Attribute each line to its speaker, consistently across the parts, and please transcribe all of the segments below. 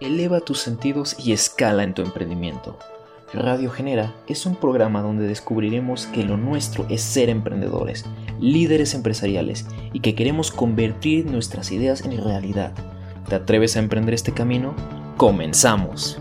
Speaker 1: eleva tus sentidos y escala en tu emprendimiento. Radio Genera es un programa donde descubriremos que lo nuestro es ser emprendedores, líderes empresariales y que queremos convertir nuestras ideas en realidad. ¿Te atreves a emprender este camino? ¡Comenzamos!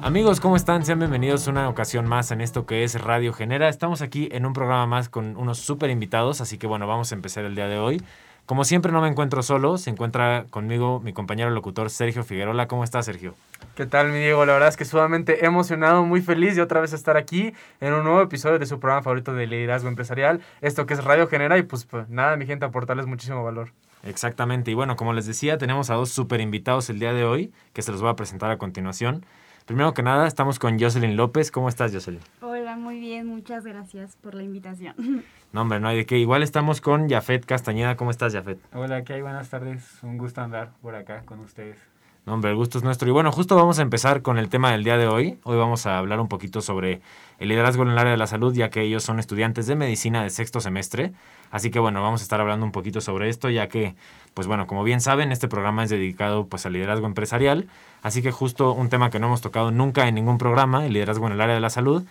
Speaker 2: Amigos, ¿cómo están? Sean bienvenidos una ocasión más en esto que es Radio Genera. Estamos aquí en un programa más con unos súper invitados, así que bueno, vamos a empezar el día de hoy. Como siempre no me encuentro solo, se encuentra conmigo mi compañero locutor Sergio Figueroa. ¿Cómo estás, Sergio?
Speaker 3: ¿Qué tal, mi Diego? La verdad es que sumamente emocionado, muy feliz de otra vez estar aquí en un nuevo episodio de su programa favorito de liderazgo empresarial, esto que es Radio Genera y pues, pues nada, mi gente, aportarles muchísimo valor.
Speaker 2: Exactamente, y bueno, como les decía, tenemos a dos súper invitados el día de hoy, que se los voy a presentar a continuación. Primero que nada, estamos con Jocelyn López. ¿Cómo estás, Jocelyn?
Speaker 4: Hola, muy bien, muchas gracias por la invitación.
Speaker 2: No, hombre, no hay de qué. Igual estamos con Jafet Castañeda. ¿Cómo estás, Jafet?
Speaker 5: Hola, ¿qué hay? Buenas tardes. Un gusto andar por acá con ustedes.
Speaker 2: No, hombre, el gusto es nuestro. Y bueno, justo vamos a empezar con el tema del día de hoy. Hoy vamos a hablar un poquito sobre el liderazgo en el área de la salud, ya que ellos son estudiantes de medicina de sexto semestre. Así que bueno, vamos a estar hablando un poquito sobre esto, ya que, pues bueno, como bien saben, este programa es dedicado pues al liderazgo empresarial. Así que justo un tema que no hemos tocado nunca en ningún programa, el liderazgo en el área de la salud.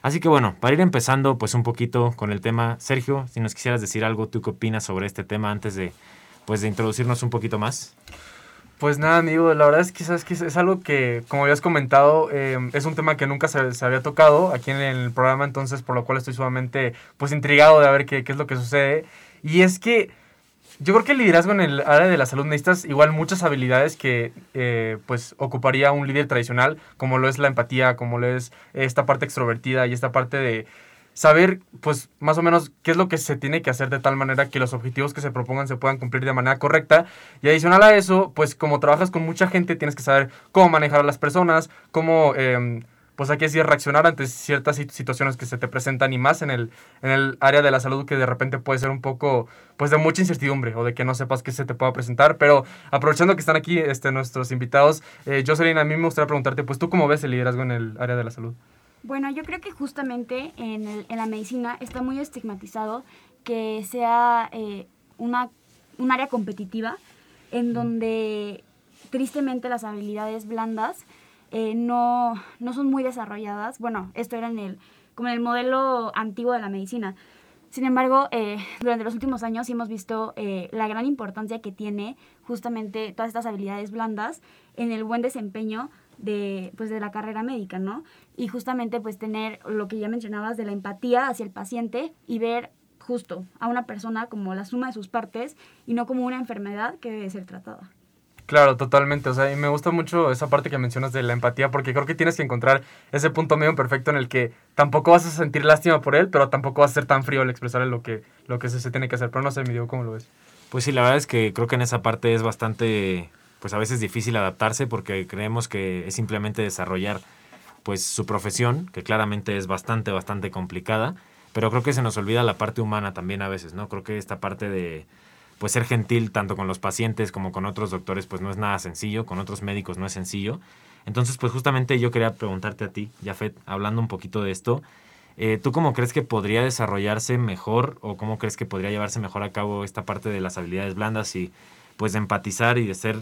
Speaker 2: Así que bueno, para ir empezando pues un poquito con el tema, Sergio, si nos quisieras decir algo, ¿tú qué opinas sobre este tema antes de, pues, de introducirnos un poquito más?
Speaker 3: Pues nada, amigo, la verdad es que, ¿sabes es algo que, como habías comentado, eh, es un tema que nunca se, se, había tocado aquí en el programa, entonces por lo cual estoy sumamente pues intrigado de ver qué, qué es lo que sucede. Y es que yo creo que el liderazgo en el área de la salud necesitas igual muchas habilidades que eh, pues ocuparía un líder tradicional, como lo es la empatía, como lo es esta parte extrovertida y esta parte de saber pues más o menos qué es lo que se tiene que hacer de tal manera que los objetivos que se propongan se puedan cumplir de manera correcta. Y adicional a eso, pues como trabajas con mucha gente, tienes que saber cómo manejar a las personas, cómo... Eh, pues hay que decir reaccionar ante ciertas situaciones que se te presentan y más en el, en el área de la salud que de repente puede ser un poco pues de mucha incertidumbre o de que no sepas qué se te pueda presentar. Pero aprovechando que están aquí este, nuestros invitados, eh, Jocelyn, a mí me gustaría preguntarte, pues tú cómo ves el liderazgo en el área de la salud?
Speaker 4: Bueno, yo creo que justamente en, el, en la medicina está muy estigmatizado que sea eh, una, un área competitiva en donde tristemente las habilidades blandas eh, no, no son muy desarrolladas. Bueno, esto era en el, como en el modelo antiguo de la medicina. Sin embargo, eh, durante los últimos años hemos visto eh, la gran importancia que tiene justamente todas estas habilidades blandas en el buen desempeño de, pues, de la carrera médica, ¿no? Y justamente pues tener lo que ya mencionabas de la empatía hacia el paciente y ver justo a una persona como la suma de sus partes y no como una enfermedad que debe ser tratada.
Speaker 3: Claro, totalmente. O sea, y me gusta mucho esa parte que mencionas de la empatía, porque creo que tienes que encontrar ese punto medio perfecto en el que tampoco vas a sentir lástima por él, pero tampoco vas a ser tan frío al expresar lo que, lo que se, se tiene que hacer. Pero no sé, mi Diego, ¿cómo lo ves?
Speaker 2: Pues sí, la verdad es que creo que en esa parte es bastante, pues a veces difícil adaptarse porque creemos que es simplemente desarrollar pues su profesión, que claramente es bastante, bastante complicada, pero creo que se nos olvida la parte humana también a veces, ¿no? Creo que esta parte de pues ser gentil tanto con los pacientes como con otros doctores pues no es nada sencillo, con otros médicos no es sencillo. Entonces pues justamente yo quería preguntarte a ti, Jafet, hablando un poquito de esto, eh, ¿tú cómo crees que podría desarrollarse mejor o cómo crees que podría llevarse mejor a cabo esta parte de las habilidades blandas y pues de empatizar y de ser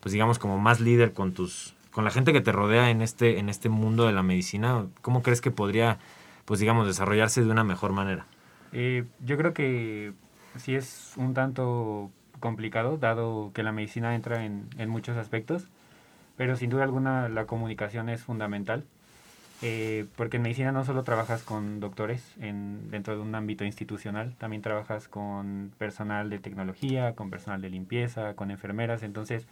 Speaker 2: pues digamos como más líder con tus con la gente que te rodea en este en este mundo de la medicina? ¿Cómo crees que podría pues digamos desarrollarse de una mejor manera?
Speaker 5: Eh, yo creo que sí es un tanto complicado, dado que la medicina entra en, en muchos aspectos, pero sin duda alguna la comunicación es fundamental, eh, porque en medicina no solo trabajas con doctores en, dentro de un ámbito institucional, también trabajas con personal de tecnología, con personal de limpieza, con enfermeras, entonces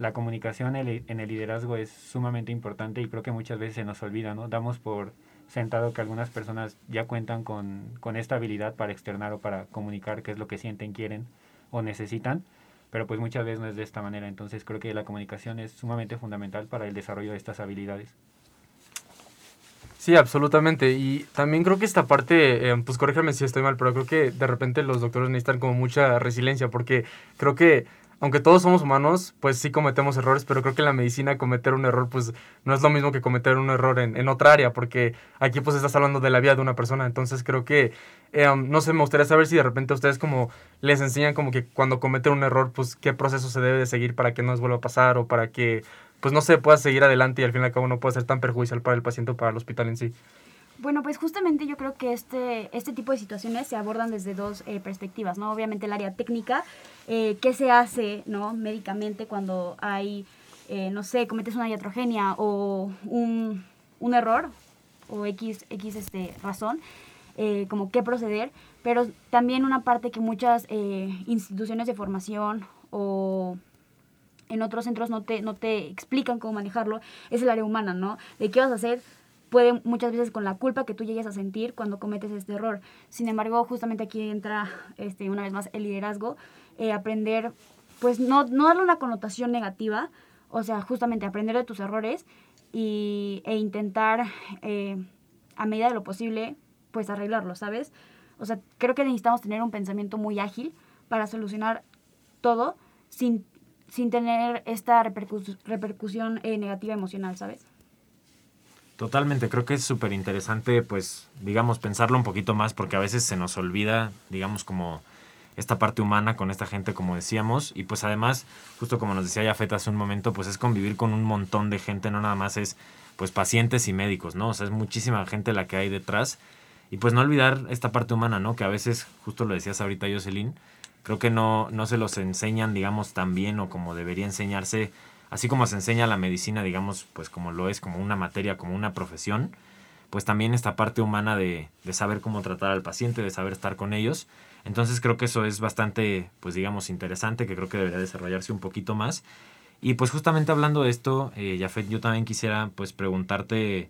Speaker 5: la comunicación en el liderazgo es sumamente importante y creo que muchas veces se nos olvida, ¿no? Damos por sentado que algunas personas ya cuentan con, con esta habilidad para externar o para comunicar qué es lo que sienten, quieren o necesitan, pero pues muchas veces no es de esta manera. Entonces creo que la comunicación es sumamente fundamental para el desarrollo de estas habilidades.
Speaker 3: Sí, absolutamente. Y también creo que esta parte, eh, pues corrígeme si estoy mal, pero creo que de repente los doctores necesitan como mucha resiliencia, porque creo que aunque todos somos humanos, pues sí cometemos errores, pero creo que en la medicina cometer un error, pues no es lo mismo que cometer un error en, en otra área, porque aquí pues estás hablando de la vida de una persona, entonces creo que, eh, um, no sé, me gustaría saber si de repente ustedes como les enseñan como que cuando cometen un error, pues qué proceso se debe de seguir para que no les vuelva a pasar o para que pues no se pueda seguir adelante y al fin y al cabo no pueda ser tan perjudicial para el paciente o para el hospital en sí.
Speaker 4: Bueno, pues justamente yo creo que este, este tipo de situaciones se abordan desde dos eh, perspectivas, ¿no? Obviamente el área técnica, eh, qué se hace, ¿no? Médicamente cuando hay, eh, no sé, cometes una iatrogenia o un, un error o X, X este, razón, eh, como qué proceder, pero también una parte que muchas eh, instituciones de formación o en otros centros no te, no te explican cómo manejarlo, es el área humana, ¿no? De qué vas a hacer puede muchas veces con la culpa que tú llegues a sentir cuando cometes este error. Sin embargo, justamente aquí entra este, una vez más el liderazgo, eh, aprender, pues no, no darle una connotación negativa, o sea, justamente aprender de tus errores y, e intentar, eh, a medida de lo posible, pues arreglarlo, ¿sabes? O sea, creo que necesitamos tener un pensamiento muy ágil para solucionar todo sin, sin tener esta repercus- repercusión eh, negativa emocional, ¿sabes?
Speaker 2: Totalmente, creo que es súper interesante, pues, digamos, pensarlo un poquito más, porque a veces se nos olvida, digamos, como esta parte humana con esta gente, como decíamos, y pues además, justo como nos decía Jafet hace un momento, pues es convivir con un montón de gente, no nada más es, pues, pacientes y médicos, ¿no? O sea, es muchísima gente la que hay detrás, y pues no olvidar esta parte humana, ¿no? Que a veces, justo lo decías ahorita, Jocelyn, creo que no, no se los enseñan, digamos, tan bien o como debería enseñarse, así como se enseña la medicina, digamos, pues como lo es, como una materia, como una profesión, pues también esta parte humana de, saber cómo tratar al paciente, de saber estar con ellos. Entonces creo que eso es bastante, pues digamos, interesante, que creo que debería desarrollarse un poquito más. Y pues justamente hablando de esto, eh, Jafet, yo también quisiera pues preguntarte,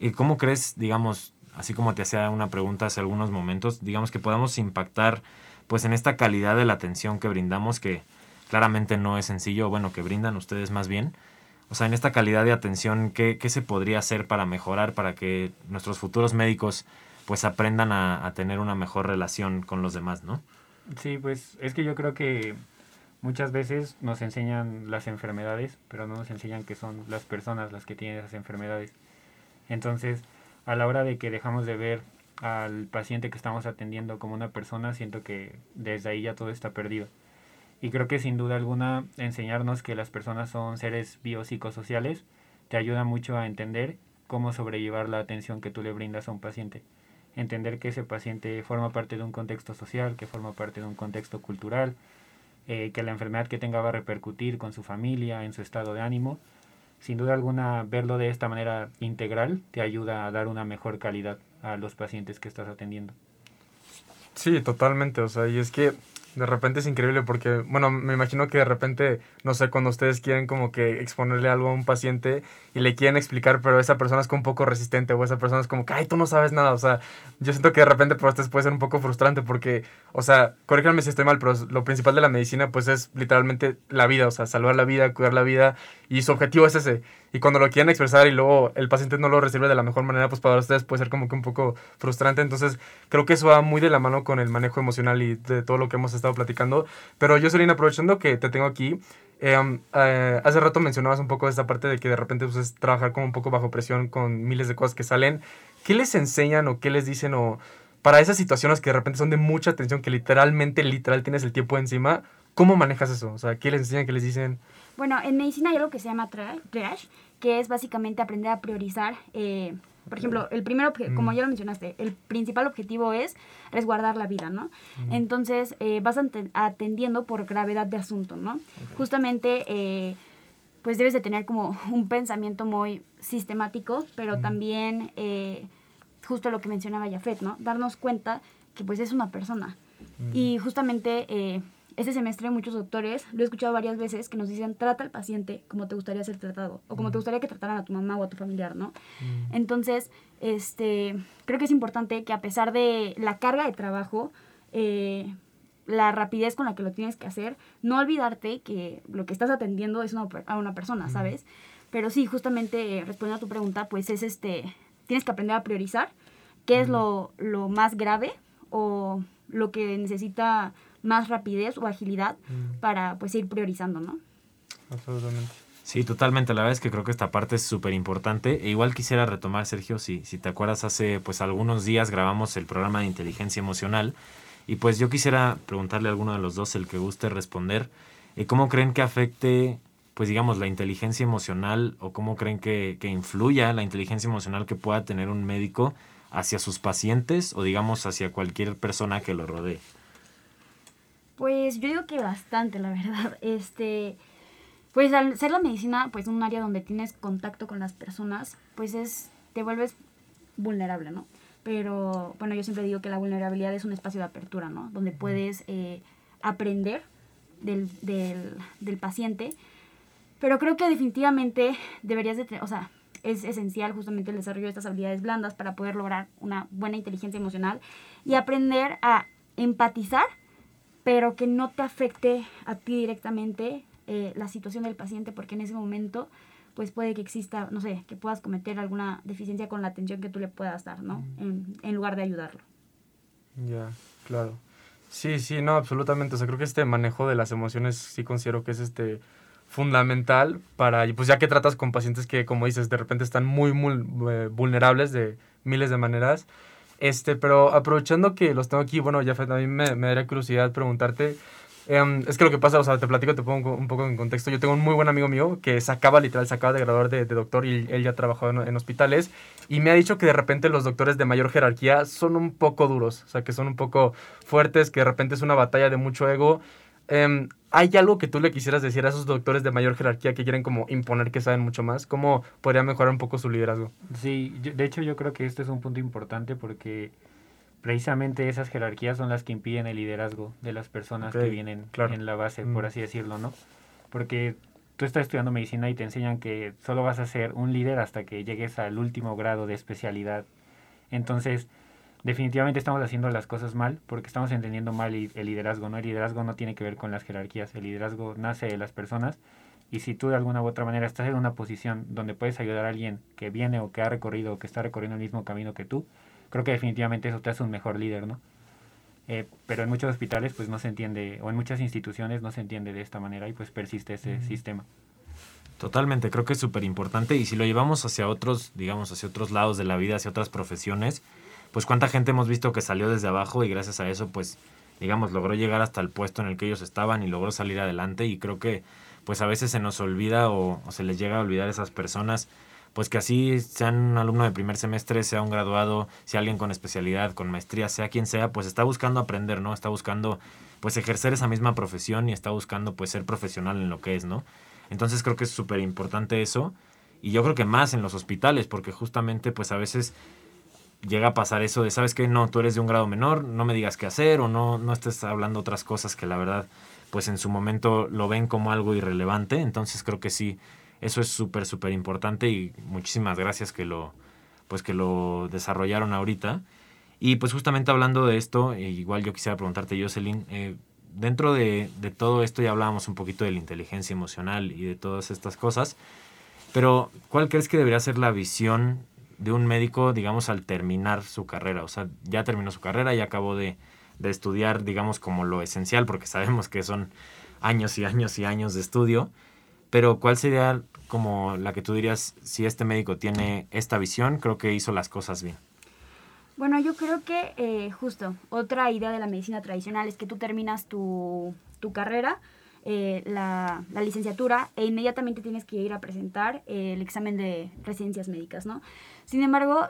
Speaker 2: eh, ¿cómo crees, digamos, así como te hacía una pregunta hace algunos momentos, digamos que podamos impactar pues en esta calidad de la atención que brindamos, que claramente no es sencillo, bueno, que brindan ustedes más bien. O sea, en esta calidad de atención, ¿qué, qué se podría hacer para mejorar, para que nuestros futuros médicos pues aprendan a, tener una mejor relación con los demás, ¿no?
Speaker 5: Sí, pues es que yo creo que muchas veces nos enseñan las enfermedades, pero no nos enseñan que son las personas las que tienen esas enfermedades. Entonces, a la hora de que dejamos de ver al paciente que estamos atendiendo como una persona, siento que desde ahí ya todo está perdido. Y creo que sin duda alguna enseñarnos que las personas son seres biopsicosociales te ayuda mucho a entender cómo sobrellevar la atención que tú le brindas a un paciente. Entender que ese paciente forma parte de un contexto social, que forma parte de un contexto cultural, eh, que la enfermedad que tenga va a repercutir con su familia, en su estado de ánimo. Sin duda alguna, verlo de esta manera integral te ayuda a dar una mejor calidad a los pacientes que estás atendiendo.
Speaker 3: Sí, totalmente, o sea, y es que de repente es increíble porque, bueno, me imagino que de repente, no sé, cuando ustedes quieren como que exponerle algo a un paciente y le quieren explicar, pero esa persona es como un poco resistente o esa persona es como que, ay, tú no sabes nada, o sea, yo siento que de repente ustedes puede ser un poco frustrante porque, o sea, corríjanme si estoy mal, pero lo principal de la medicina pues es literalmente la vida, o sea, salvar la vida, cuidar la vida y su objetivo es ese. Y cuando lo quieren expresar y luego el paciente no lo recibe de la mejor manera, pues para ustedes puede ser como que un poco frustrante. Entonces, creo que eso va muy de la mano con el manejo emocional y de todo lo que hemos estado platicando. Pero yo, Serena, aprovechando que te tengo aquí, eh, eh, hace rato mencionabas un poco esta parte de que de repente pues, es trabajar como un poco bajo presión con miles de cosas que salen. ¿Qué les enseñan o qué les dicen o para esas situaciones que de repente son de mucha tensión, que literalmente, literal tienes el tiempo encima? ¿Cómo manejas eso? O sea, ¿qué les enseñan? ¿Qué les dicen?
Speaker 4: Bueno, en medicina hay algo que se llama triage, que es básicamente aprender a priorizar. eh, por ejemplo, el primer como
Speaker 3: Mm.
Speaker 4: ya lo mencionaste, el principal objetivo es resguardar la vida, ¿no? Entonces, eh, vas atendiendo por gravedad de asunto, ¿no? Justamente, eh, pues debes de tener como un pensamiento muy sistemático, pero también eh, justo lo que mencionaba Jafet, ¿no? Darnos cuenta que pues es una persona. Y justamente eh, este semestre muchos doctores, lo he escuchado varias veces, que nos dicen, trata al paciente como te gustaría ser tratado, o como te gustaría que trataran a tu mamá o a tu familiar, ¿no? Entonces, este, creo que es importante que a pesar de la carga de trabajo, eh, la rapidez con la que lo tienes que hacer, no olvidarte que lo que estás atendiendo es una, a una persona, ¿sabes? Pero sí, justamente eh, respondiendo a tu pregunta, pues es este, tienes que aprender a priorizar qué es lo, lo más grave o lo que necesita más rapidez o agilidad para pues ir priorizando, ¿no?
Speaker 3: Absolutamente.
Speaker 2: Sí, totalmente. La verdad es que creo que esta parte es súper importante. E igual quisiera retomar, Sergio, si, si te acuerdas, hace pues algunos días grabamos el programa de inteligencia emocional. Y pues yo quisiera preguntarle a alguno de los dos, el que guste responder, eh, ¿cómo creen que afecte pues digamos, la inteligencia emocional o cómo creen que, que influya la inteligencia emocional que pueda tener un médico hacia sus pacientes o digamos hacia cualquier persona que lo rodee?
Speaker 4: Pues yo digo que bastante, la verdad. Este, pues al ser la medicina, pues un área donde tienes contacto con las personas, pues es, te vuelves vulnerable, ¿no? Pero bueno, yo siempre digo que la vulnerabilidad es un espacio de apertura, ¿no? Donde puedes eh, aprender del, del, del paciente. Pero creo que definitivamente deberías de tener, o sea, es esencial justamente el desarrollo de estas habilidades blandas para poder lograr una buena inteligencia emocional y aprender a empatizar, pero que no te afecte a ti directamente eh, la situación del paciente, porque en ese momento pues puede que exista, no sé, que puedas cometer alguna deficiencia con la atención que tú le puedas dar, ¿no? En, en lugar de ayudarlo.
Speaker 3: Ya, claro. Sí, sí, no, absolutamente. O sea, creo que este manejo de las emociones sí considero que es este fundamental para, y pues ya que tratas con pacientes que, como dices, de repente están muy, muy eh, vulnerables de miles de maneras. Este, pero aprovechando que los tengo aquí, bueno, ya a mí me, me daría curiosidad preguntarte, Em, es que lo que pasa, o sea, te platico, te pongo un poco en contexto. Yo tengo un muy buen amigo mío que se acaba, literal, se acaba de graduar de, doctor y él ya trabajó en, en, hospitales. Y me ha dicho que de repente los doctores de mayor jerarquía son un poco duros, o sea, que son un poco fuertes, que de repente es una batalla de mucho ego. Eh, ¿Hay algo que tú le quisieras decir a esos doctores de mayor jerarquía que quieren como imponer que saben mucho más? ¿Cómo podría mejorar un poco su liderazgo?
Speaker 5: Sí, de hecho yo creo que este es un punto importante porque precisamente esas jerarquías son las que impiden el liderazgo de las personas que vienen en la base, por mm. así decirlo, ¿no? Porque tú estás estudiando medicina y te enseñan que solo vas a ser un líder hasta que llegues al último grado de especialidad. Entonces, definitivamente estamos haciendo las cosas mal porque estamos entendiendo mal el liderazgo, ¿no? El liderazgo no tiene que ver con las jerarquías, el liderazgo nace de las personas y si tú de alguna u otra manera estás en una posición donde puedes ayudar a alguien que viene o que ha recorrido o que está recorriendo el mismo camino que tú, creo que definitivamente eso te hace un mejor líder, ¿no? Eh, pero en muchos hospitales pues no se entiende, o en muchas instituciones no se entiende de esta manera y pues persiste ese sistema.
Speaker 2: Totalmente, creo que es súper importante y si lo llevamos hacia otros, digamos, hacia otros lados de la vida, hacia otras profesiones, pues cuánta gente hemos visto que salió desde abajo y gracias a eso pues, digamos, logró llegar hasta el puesto en el que ellos estaban y logró salir adelante y creo que pues a veces se nos olvida o, se les llega a olvidar esas personas pues que así sean un alumno de primer semestre, sea un graduado, sea alguien con especialidad, con maestría, sea quien sea, pues está buscando aprender, ¿no? Está buscando pues ejercer esa misma profesión y está buscando pues ser profesional en lo que es, ¿no? Entonces creo que es súper importante eso y yo creo que más en los hospitales porque justamente pues a veces llega a pasar eso de, ¿sabes qué? No, tú eres de un grado menor, no me digas qué hacer o no, no estés hablando otras cosas que la verdad pues en su momento lo ven como algo irrelevante, entonces creo que sí eso es súper, súper importante y muchísimas gracias que lo, pues que lo desarrollaron ahorita. Y pues justamente hablando de esto, eh, igual yo quisiera preguntarte, Jocelyn, eh, dentro de, de, todo esto ya hablábamos un poquito de la inteligencia emocional y de todas estas cosas, pero ¿cuál crees que debería ser la visión de un médico, digamos, al terminar su carrera? O sea, ya terminó su carrera, ya acabó de, de estudiar, digamos, como lo esencial, porque sabemos que son años y años y años de estudio, pero ¿cuál sería como la que tú dirías, si este médico tiene esta visión, creo que hizo las cosas bien?
Speaker 4: Bueno, yo creo que eh, justo otra idea de la medicina tradicional es que tú terminas tu, tu carrera, eh, la, la, licenciatura, e inmediatamente tienes que ir a presentar eh, el examen de residencias médicas, ¿no? Sin embargo,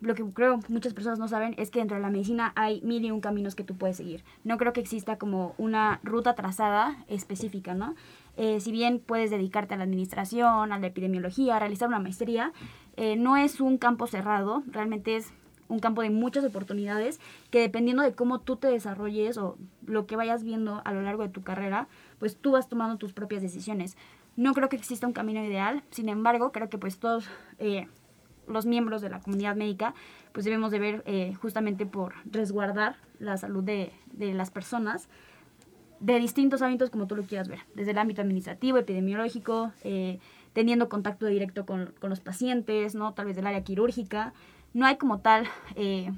Speaker 4: lo que creo muchas personas no saben es que dentro de la medicina hay mil y un caminos que tú puedes seguir. No creo que exista como una ruta trazada específica, ¿no? Eh, si bien puedes dedicarte a la administración, a la epidemiología, a realizar una maestría, eh, no es un campo cerrado, realmente es un campo de muchas oportunidades que dependiendo de cómo tú te desarrolles o lo que vayas viendo a lo largo de tu carrera, pues tú vas tomando tus propias decisiones. No creo que exista un camino ideal, sin embargo, creo que pues todos eh, los miembros de la comunidad médica pues debemos de ver justamente por resguardar la salud de, de las personas, de distintos ámbitos como tú lo quieras ver, desde el ámbito administrativo, epidemiológico, eh, teniendo contacto directo con, con, los pacientes, ¿no? tal vez del área quirúrgica. No hay como tal eh,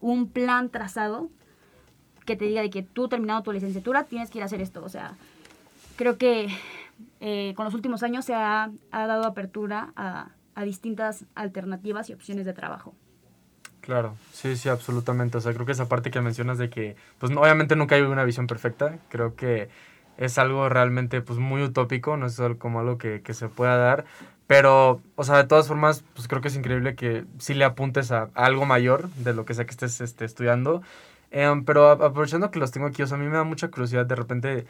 Speaker 4: un plan trazado que te diga de que tú terminado tu licenciatura tienes que ir a hacer esto. O sea, creo que eh, con los últimos años se ha, ha dado apertura a, a distintas alternativas y opciones de trabajo.
Speaker 3: Claro, sí, sí, absolutamente. O sea, creo que esa parte que mencionas de que, pues obviamente nunca hay una visión perfecta. Creo que es algo realmente pues muy utópico, no es como algo que, que se pueda dar. Pero, o sea, de todas formas, pues creo que es increíble que sí le apuntes a, algo mayor de lo que sea que estés este, estudiando. Em, pero aprovechando que los tengo aquí, o sea, a mí me da mucha curiosidad de repente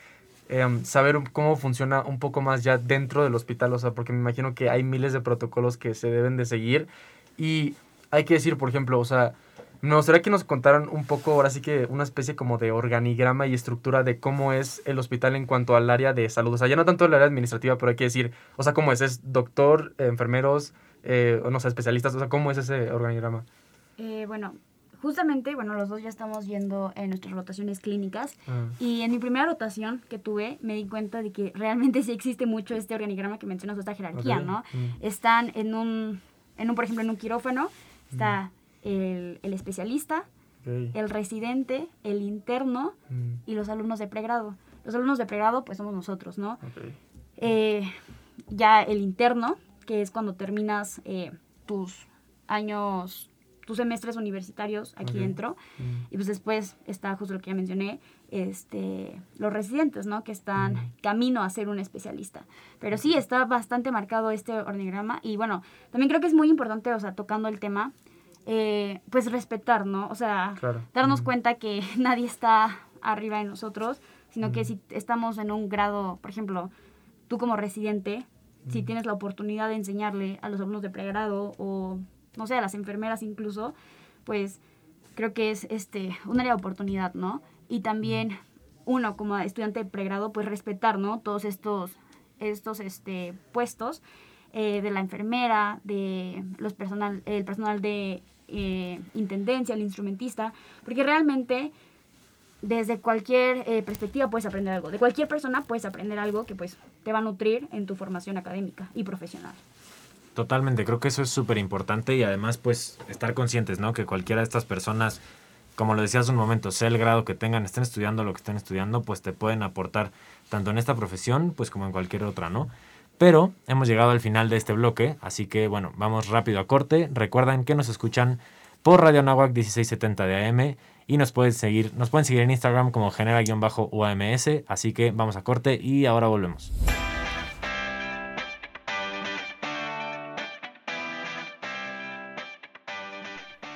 Speaker 3: em, saber cómo funciona un poco más ya dentro del hospital, o sea, porque me imagino que hay miles de protocolos que se deben de seguir. Y hay que decir, por ejemplo, o sea, me gustaría que nos contaran un poco, ahora sí que una especie como de organigrama y estructura de cómo es el hospital en cuanto al área de salud. O sea, ya no tanto el área administrativa, pero hay que decir, o sea, cómo es, es doctor, enfermeros, eh, no sé, especialistas, o sea, cómo es ese organigrama.
Speaker 4: Eh, bueno, justamente, bueno, los dos ya estamos yendo en nuestras rotaciones clínicas ah. y en mi primera rotación que tuve me di cuenta de que realmente sí existe mucho este organigrama que mencionas, esta jerarquía, ¿no? Mm. Están en un, en un, por ejemplo, en un quirófano, está... Mm el, especialista, el residente, el interno mm. y los alumnos de pregrado. Los alumnos de pregrado, pues somos nosotros, ¿no? Eh, ya el interno, que es cuando terminas eh, tus años, tus semestres universitarios aquí dentro. Mm. Y pues después está justo lo que ya mencioné, este, los residentes, ¿no? Que están mm. camino a ser un especialista. Pero sí, está bastante marcado este organigrama. Y bueno, también creo que es muy importante, o sea, tocando el tema, eh, pues respetar, ¿no? O sea, darnos cuenta que nadie está arriba de nosotros, sino que si estamos en un grado, por ejemplo, tú como residente, si tienes la oportunidad de enseñarle a los alumnos de pregrado o, no sé, a las enfermeras incluso, pues creo que es este, un área de oportunidad, ¿no? Y también uno como estudiante de pregrado, pues respetar, ¿no? Todos estos, estos este, puestos eh, de la enfermera, de los personal, el personal de eh, intendencia, el instrumentista, porque realmente desde cualquier eh, perspectiva puedes aprender algo. De cualquier persona puedes aprender algo que pues te va a nutrir en tu formación académica y profesional.
Speaker 2: Totalmente, creo que eso es súper importante y además pues estar conscientes, ¿no? Que cualquiera de estas personas, como lo decías un momento, sea el grado que tengan, estén estudiando lo que estén estudiando, pues te pueden aportar tanto en esta profesión pues como en cualquier otra, ¿no? Pero hemos llegado al final de este bloque, así que bueno, vamos rápido a corte. Recuerden que nos escuchan por Radio Nahuac 1670 de AM y nos pueden seguir, nos pueden seguir en Instagram como genera-uams, así que vamos a corte y ahora volvemos.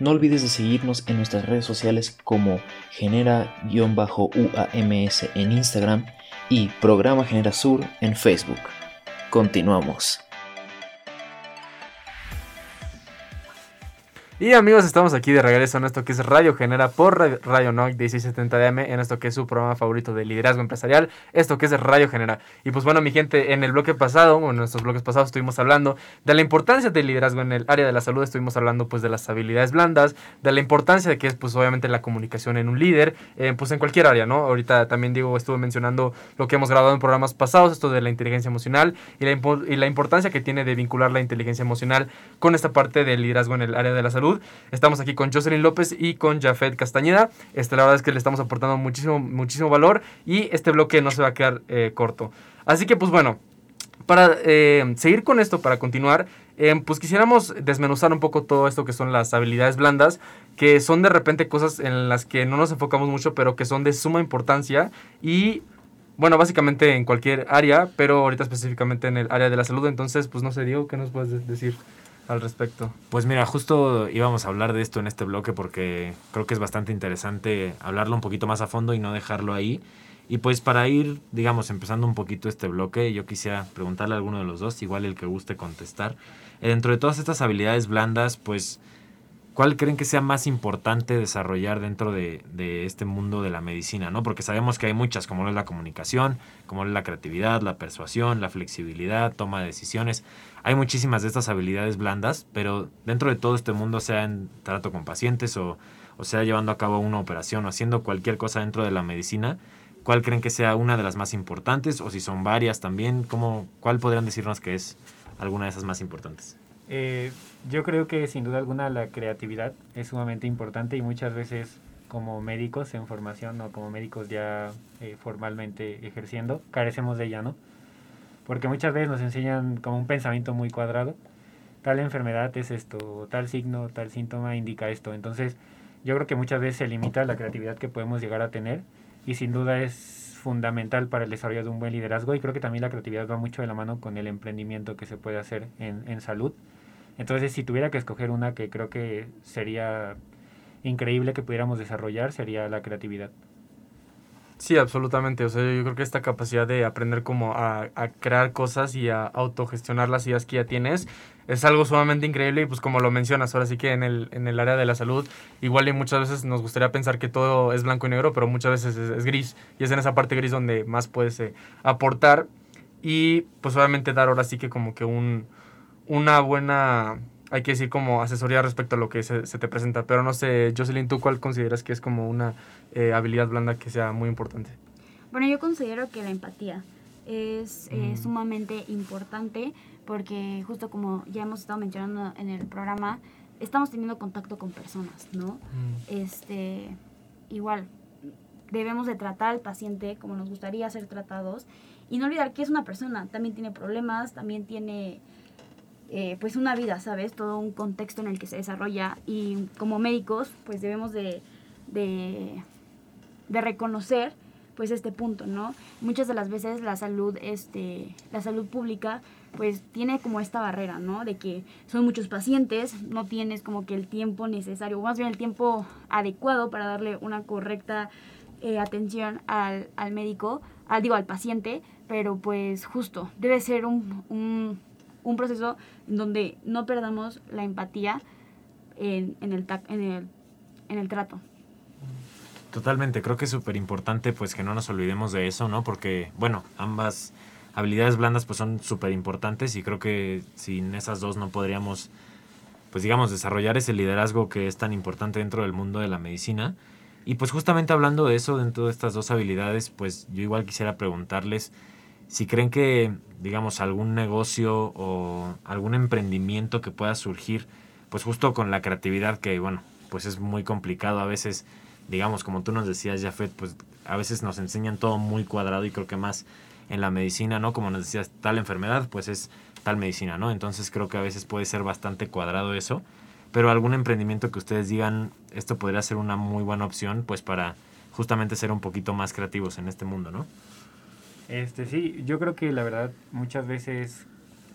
Speaker 1: No olvides de seguirnos en nuestras redes sociales como genera-uams en Instagram y Programa Genera Sur en Facebook. Continuamos.
Speaker 3: Y amigos, estamos aquí de regreso en esto que es Radio Genera por Radio NOC 1670 DM, en esto que es su programa favorito de liderazgo empresarial, esto que es Radio Genera. Y pues bueno, mi gente, en el bloque pasado, o en nuestros bloques pasados, estuvimos hablando de la importancia del liderazgo en el área de la salud, estuvimos hablando pues de las habilidades blandas, de la importancia de que es pues obviamente la comunicación en un líder, eh, pues en cualquier área, ¿no? Ahorita también Diego estuvo mencionando lo que hemos grabado en programas pasados, esto de la inteligencia emocional y la, y la importancia que tiene de vincular la inteligencia emocional con esta parte del liderazgo en el área de la salud Estamos aquí con Jocelyn López y con Jafet Castañeda. Este, la verdad es que le estamos aportando muchísimo, muchísimo valor y este bloque no se va a quedar eh, corto. Así que pues bueno, para eh, seguir con esto, para continuar, eh, pues quisiéramos desmenuzar un poco todo esto que son las habilidades blandas, que son de repente cosas en las que no nos enfocamos mucho, pero que son de suma importancia y bueno, básicamente en cualquier área, pero ahorita específicamente en el área de la salud. Entonces, pues no sé, Diego, ¿qué nos puedes decir? Al respecto?
Speaker 2: Pues mira, justo íbamos a hablar de esto en este bloque porque creo que es bastante interesante hablarlo un poquito más a fondo y no dejarlo ahí. Y pues para ir, digamos, empezando un poquito este bloque, yo quisiera preguntarle a alguno de los dos, igual el que guste contestar. Eh, dentro de todas estas habilidades blandas, pues, ¿cuál creen que sea más importante desarrollar dentro de, este mundo de la medicina? ¿no? Porque sabemos que hay muchas, como es la comunicación, como es la creatividad, la persuasión, la flexibilidad, toma de decisiones. Hay muchísimas de estas habilidades blandas, pero dentro de todo este mundo, sea en trato con pacientes o, sea llevando a cabo una operación o haciendo cualquier cosa dentro de la medicina, ¿Cuál creen que sea una de las más importantes o si son varias también? ¿Cómo, ¿Cuál podrían decirnos que es alguna de esas más importantes?
Speaker 5: Eh, yo creo que sin duda alguna la creatividad es sumamente importante y muchas veces como médicos en formación o como médicos ya eh, formalmente ejerciendo, carecemos de ella, ¿no? Porque muchas veces nos enseñan como un pensamiento muy cuadrado, tal enfermedad es esto, tal signo, tal síntoma indica esto. Entonces, yo creo que muchas veces se limita la creatividad que podemos llegar a tener y sin duda es fundamental para el desarrollo de un buen liderazgo y creo que también la creatividad va mucho de la mano con el emprendimiento que se puede hacer en, en salud. Entonces, si tuviera que escoger una que creo que sería increíble que pudiéramos desarrollar, sería la creatividad.
Speaker 3: Sí, absolutamente. O sea, yo creo que esta capacidad de aprender como a, a, crear cosas y a autogestionar las ideas que ya tienes es algo sumamente increíble y pues como lo mencionas, ahora sí que en el, en el área de la salud igual y muchas veces nos gustaría pensar que todo es blanco y negro, pero muchas veces es, es gris y es en esa parte gris donde más puedes eh, aportar y pues obviamente dar ahora sí que como que un, una buena hay que decir como asesoría respecto a lo que se, se, te presenta. Pero no sé, Jocelyn, ¿tú cuál consideras que es como una eh, habilidad blanda que sea muy importante?
Speaker 4: Bueno, yo considero que la empatía es eh, mm. sumamente importante porque justo como ya hemos estado mencionando en el programa, estamos teniendo contacto con personas, ¿no? Mm. Este, igual, debemos de tratar al paciente como nos gustaría ser tratados y no olvidar que es una persona, también tiene problemas, también tiene eh, pues una vida, ¿sabes? Todo un contexto en el que se desarrolla y como médicos pues debemos de, de, reconocer pues este punto, ¿no? Muchas de las veces la salud, este, la salud pública pues tiene como esta barrera, ¿no? De que son muchos pacientes, no tienes como que el tiempo necesario, o más bien el tiempo adecuado para darle una correcta eh, atención al, al médico, al, digo, al paciente, pero pues justo, debe ser un un proceso donde no perdamos la empatía en, en, el, en, el, en el trato.
Speaker 2: Totalmente, creo que es súper importante pues que no nos olvidemos de eso, ¿no? Porque, bueno, ambas habilidades blandas pues son súper importantes y creo que sin esas dos no podríamos, pues digamos, desarrollar ese liderazgo que es tan importante dentro del mundo de la medicina. Y pues justamente hablando de eso, dentro de estas dos habilidades, pues yo igual quisiera preguntarles si creen que, digamos, algún negocio o algún emprendimiento que pueda surgir, pues justo con la creatividad que, bueno, pues es muy complicado a veces, digamos, como tú nos decías, Jafet, pues a veces nos enseñan todo muy cuadrado y creo que más en la medicina, ¿no? Como nos decías, tal enfermedad, pues es tal medicina, ¿no? Entonces creo que a veces puede ser bastante cuadrado eso, pero algún emprendimiento que ustedes digan, esto podría ser una muy buena opción, pues para justamente ser un poquito más creativos en este mundo, ¿no?
Speaker 5: Este, sí, yo creo que la verdad muchas veces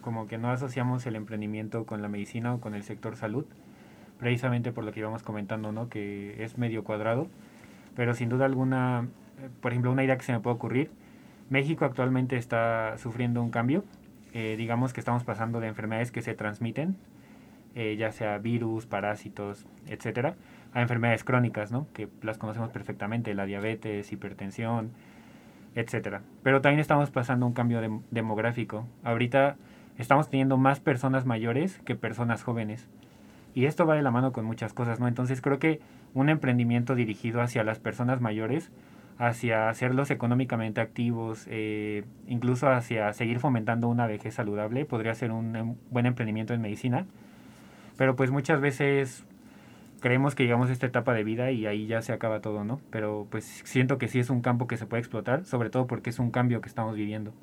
Speaker 5: como que no asociamos el emprendimiento con la medicina o con el sector salud, precisamente por lo que íbamos comentando, ¿no? Que es medio cuadrado, pero sin duda alguna, eh, por ejemplo, una idea que se me puede ocurrir, México actualmente está sufriendo un cambio, eh, digamos que estamos pasando de enfermedades que se transmiten, eh, ya sea virus, parásitos, etcétera, a enfermedades crónicas, ¿no? Que las conocemos perfectamente, la diabetes, hipertensión, etcétera. Pero también estamos pasando un cambio demográfico. Ahorita estamos teniendo más personas mayores que personas jóvenes. Y esto va de la mano con muchas cosas, ¿no? Entonces creo que un emprendimiento dirigido hacia las personas mayores, hacia hacerlos económicamente activos, eh, incluso hacia seguir fomentando una vejez saludable, podría ser un, un buen emprendimiento en medicina. Pero pues muchas veces creemos que llegamos a esta etapa de vida y ahí ya se acaba todo, ¿no? Pero pues siento que sí es un campo que se puede explotar, sobre todo porque es un cambio que estamos viviendo.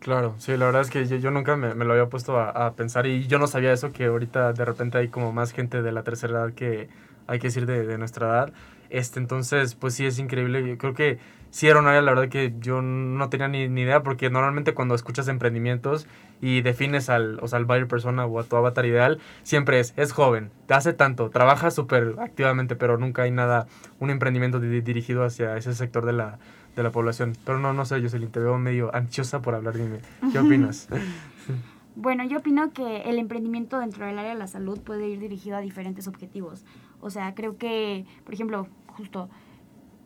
Speaker 3: Claro, sí, la verdad es que yo, nunca me, lo había puesto a, pensar y yo no sabía eso, que ahorita de repente hay como más gente de la tercera edad que hay que decir de, de nuestra edad. Este, entonces, pues sí, es increíble. Yo creo que sí era un área, la verdad, que yo no tenía ni, ni, idea, porque normalmente cuando escuchas emprendimientos y defines al, o sea, al buyer persona o a tu avatar ideal, siempre es, es joven, te hace tanto, trabaja súper activamente, pero nunca hay nada, un emprendimiento di dirigido hacia ese sector de la, de la población. Pero no, no sé, Jocelyn, te veo medio ansiosa por hablar, dime, ¿qué opinas?
Speaker 4: Bueno, yo opino que el emprendimiento dentro del área de la salud puede ir dirigido a diferentes objetivos. O sea, creo que, por ejemplo, justo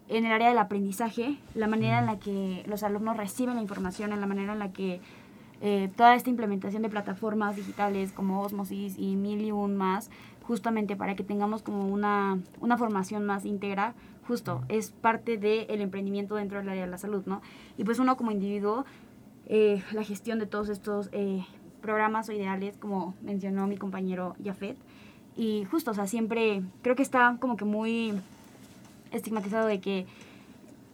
Speaker 4: en el área del aprendizaje, la manera en la que los alumnos reciben la información, en la manera en la que eh, toda esta implementación de plataformas digitales como Osmosis y mil y un más, justamente para que tengamos como una, una formación más íntegra, justo es parte del emprendimiento dentro del área de la salud, ¿no? Y pues uno como individuo, eh, la gestión de todos estos eh, programas o ideales, como mencionó mi compañero Jafet, y justo, o sea, siempre creo que está como que muy estigmatizado de que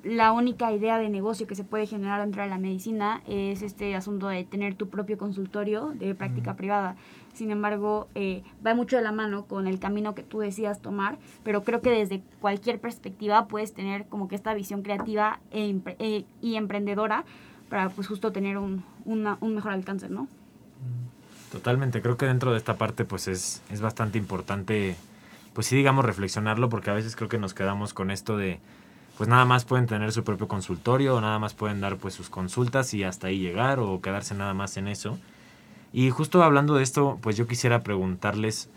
Speaker 4: la única idea de negocio que se puede generar dentro de la medicina es este asunto de tener tu propio consultorio de práctica privada. Sin embargo, eh, va mucho de la mano con el camino que tú decidas tomar, pero creo que desde cualquier perspectiva puedes tener como que esta visión creativa e eh, y emprendedora para pues justo tener un, un mejor alcance, ¿no?
Speaker 2: Totalmente, creo que dentro de esta parte pues es, es bastante importante, pues sí digamos reflexionarlo, porque a veces creo que nos quedamos con esto de pues nada más pueden tener su propio consultorio o nada más pueden dar pues sus consultas y hasta ahí llegar o quedarse nada más en eso. Y justo hablando de esto, pues yo quisiera preguntarles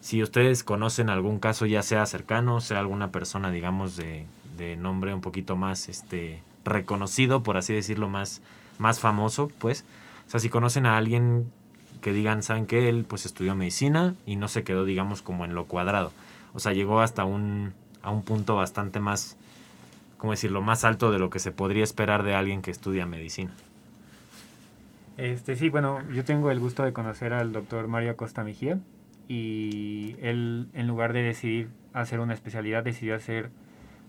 Speaker 2: si ustedes conocen algún caso ya sea cercano, sea alguna persona digamos de, de nombre un poquito más este reconocido, por así decirlo, más, más famoso, pues. O sea, si conocen a alguien que digan, saben que él pues estudió medicina y no se quedó digamos como en lo cuadrado. O sea, llegó hasta un, a un punto bastante más ¿cómo decirlo?, más alto de lo que se podría esperar de alguien que estudia medicina.
Speaker 5: Este, sí, bueno, yo tengo el gusto de conocer al doctor Mario Acosta Mejía y él, en lugar de decidir hacer una especialidad, decidió hacer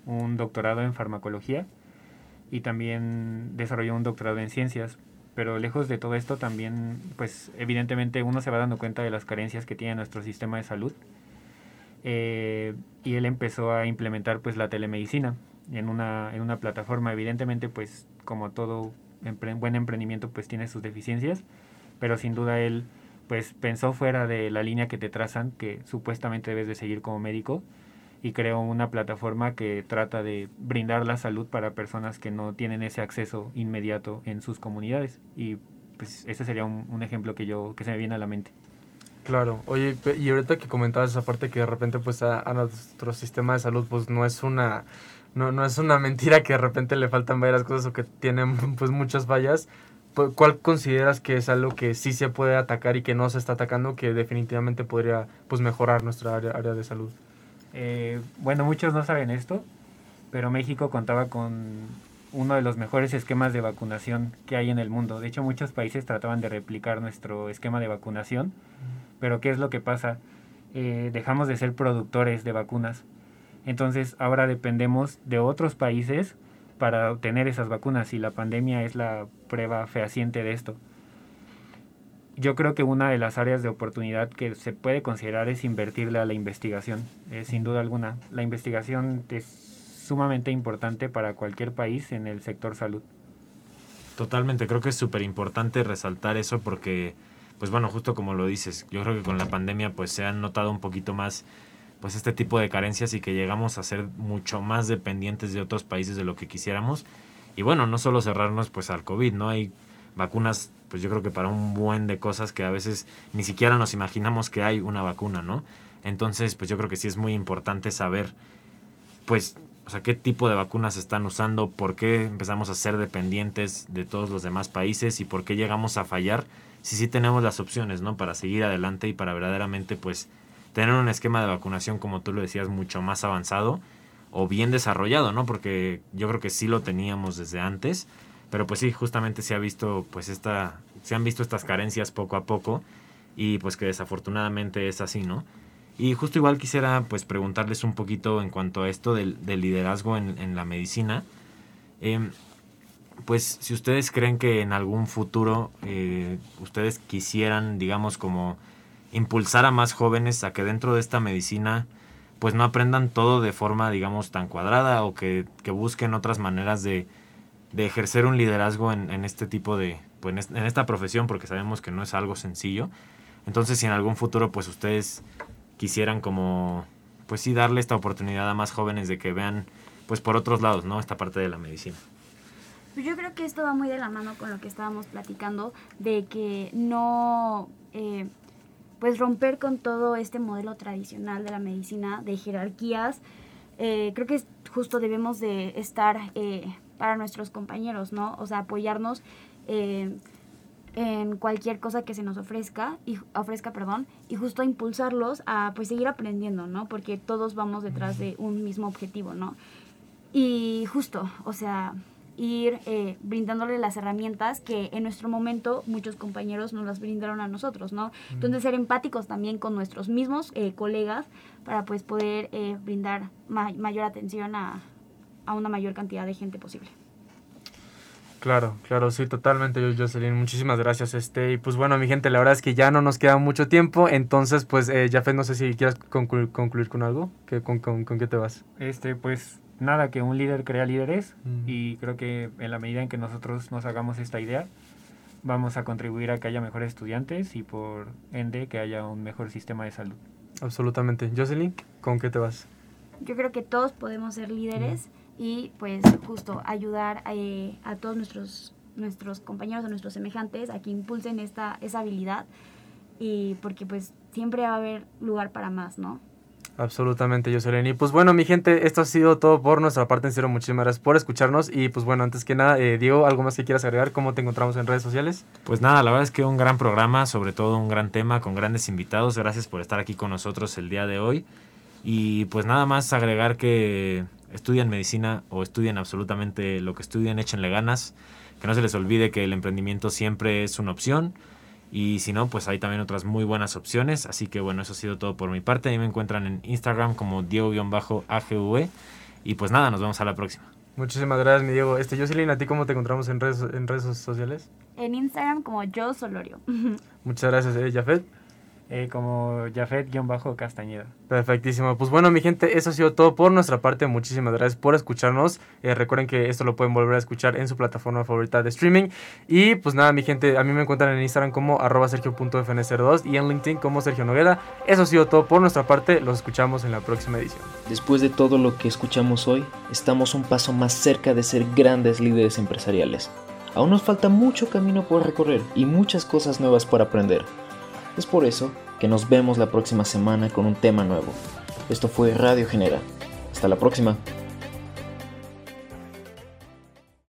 Speaker 5: un doctorado en farmacología y también desarrolló un doctorado en ciencias. Pero lejos de todo esto, también, pues evidentemente uno se va dando cuenta de las carencias que tiene nuestro sistema de salud. Eh, y él empezó a implementar pues la telemedicina en una, en una plataforma. Evidentemente, pues como todo buen emprendimiento, pues tiene sus deficiencias, pero sin duda él pues pensó fuera de la línea que te trazan, que supuestamente debes de seguir como médico, y creó una plataforma que trata de brindar la salud para personas que no tienen ese acceso inmediato en sus comunidades. Y pues ese sería un, ejemplo que yo que se me viene a la mente.
Speaker 3: Claro, oye, y ahorita que comentabas esa parte que de repente pues a, a nuestro sistema de salud pues no es una no, no es una mentira que de repente le faltan varias cosas o que tienen pues muchas fallas. ¿Cuál consideras que es algo que sí se puede atacar y que no se está atacando, que definitivamente podría pues mejorar nuestra área, área de salud?
Speaker 5: Eh, bueno, muchos no saben esto, pero México contaba con uno de los mejores esquemas de vacunación que hay en el mundo. De hecho, muchos países trataban de replicar nuestro esquema de vacunación, pero ¿qué es lo que pasa? Eh, dejamos de ser productores de vacunas entonces ahora dependemos de otros países para obtener esas vacunas y la pandemia es la prueba fehaciente de esto. Yo creo que una de las áreas de oportunidad que se puede considerar es invertirle a la investigación, eh, sin duda alguna. La investigación es sumamente importante para cualquier país en el sector salud.
Speaker 2: Totalmente, creo que es súper importante resaltar eso porque, pues bueno, justo como lo dices, yo creo que con la pandemia pues se han notado un poquito más pues este tipo de carencias y que llegamos a ser mucho más dependientes de otros países de lo que quisiéramos. Y bueno, no solo cerrarnos pues al COVID, ¿no? Hay vacunas, pues yo creo que para un buen de cosas que a veces ni siquiera nos imaginamos que hay una vacuna, ¿no? Entonces, pues yo creo que sí es muy importante saber, pues, o sea, qué tipo de vacunas están usando, por qué empezamos a ser dependientes de todos los demás países y por qué llegamos a fallar si sí tenemos las opciones, ¿no? Para seguir adelante y para verdaderamente, pues, tener un esquema de vacunación, como tú lo decías, mucho más avanzado o bien desarrollado, ¿no? Porque yo creo que sí lo teníamos desde antes, pero pues sí, justamente se ha visto, pues esta, se han visto estas carencias poco a poco y pues que desafortunadamente es así, ¿no? Y justo igual quisiera pues preguntarles un poquito en cuanto a esto del, liderazgo en, la medicina. Em, pues si ustedes creen que en algún futuro eh, ustedes quisieran, digamos, como impulsar a más jóvenes a que dentro de esta medicina pues no aprendan todo de forma digamos tan cuadrada o que, busquen otras maneras de, ejercer un liderazgo en, este tipo de pues en esta profesión porque sabemos que no es algo sencillo. Entonces si en algún futuro pues ustedes quisieran como pues sí darle esta oportunidad a más jóvenes de que vean pues por otros lados no esta parte de la medicina.
Speaker 4: Pues yo creo que esto va muy de la mano con lo que estábamos platicando de que no eh, pues romper con todo este modelo tradicional de la medicina, de jerarquías. Eh, creo que justo debemos de estar eh, para nuestros compañeros, ¿no? O sea, apoyarnos eh, en cualquier cosa que se nos ofrezca, y, ofrezca, perdón, y justo impulsarlos a pues seguir aprendiendo, ¿no? Porque todos vamos detrás de un mismo objetivo, ¿no? Y justo, o sea, ir eh, brindándole las herramientas que en nuestro momento muchos compañeros nos las brindaron a nosotros, ¿no? Entonces ser empáticos también con nuestros mismos eh, colegas para pues poder eh, brindar ma- mayor atención a, a una mayor cantidad de gente posible.
Speaker 3: Claro, claro, sí, totalmente, yo- Jocelyn. Muchísimas gracias. Este, y pues bueno, mi gente, la verdad es que ya no nos queda mucho tiempo. Entonces, pues, eh, Jafet, no sé si quieras concluir, concluir con algo. ¿Qué, con, con, ¿Con qué te vas?
Speaker 5: Este, pues nada, que un líder crea líderes
Speaker 3: Mm.
Speaker 5: y creo que en la medida en que nosotros nos hagamos esta idea, vamos a contribuir a que haya mejores estudiantes y por ende que haya un mejor sistema de salud.
Speaker 3: Absolutamente. Jocelyn, ¿con qué te vas?
Speaker 4: Yo creo que todos podemos ser líderes y pues justo ayudar eh, a todos nuestros, nuestros compañeros o nuestros semejantes a que impulsen esta, esa habilidad y porque pues siempre va a haber lugar para más, ¿no?
Speaker 3: Absolutamente, Jocelyn. Y pues bueno, mi gente, esto ha sido todo por nuestra parte. En serio, muchísimas gracias por escucharnos. Y pues bueno, antes que nada, eh, Diego, ¿algo más que quieras agregar? ¿Cómo te encontramos en redes sociales?
Speaker 2: Pues nada, la verdad es que un gran programa, sobre todo un gran tema con grandes invitados. Gracias por estar aquí con nosotros el día de hoy. Y pues nada más agregar que estudien medicina o estudien absolutamente lo que estudien, échenle ganas. Que no se les olvide que el emprendimiento siempre es una opción. Y si no, pues hay también otras muy buenas opciones. Así que bueno, eso ha sido todo por mi parte. Ahí me encuentran en Instagram como Diego-AGV. Y pues nada, nos vemos a la próxima.
Speaker 3: Muchísimas gracias, mi Diego. Este, Jocelyn, ¿a ti cómo te encontramos en redes, en redes sociales?
Speaker 4: En Instagram como yo Solorio.
Speaker 3: Muchas gracias, eh, Jafet.
Speaker 5: Eh, como Jafet-Castañeda.
Speaker 3: Perfectísimo. Pues bueno, mi gente, eso ha sido todo por nuestra parte. Muchísimas gracias por escucharnos. Eh, recuerden que esto lo pueden volver a escuchar en su plataforma favorita de streaming. Y pues nada, mi gente, a mí me encuentran en Instagram como arroba sergio.fn02 y en LinkedIn como Sergio Noguera. Eso ha sido todo por nuestra parte. Los escuchamos en la próxima edición.
Speaker 1: Después de todo lo que escuchamos hoy, estamos un paso más cerca de ser grandes líderes empresariales. Aún nos falta mucho camino por recorrer y muchas cosas nuevas por aprender. Es por eso que nos vemos la próxima semana con un tema nuevo. Esto fue Radio Genera. Hasta la próxima.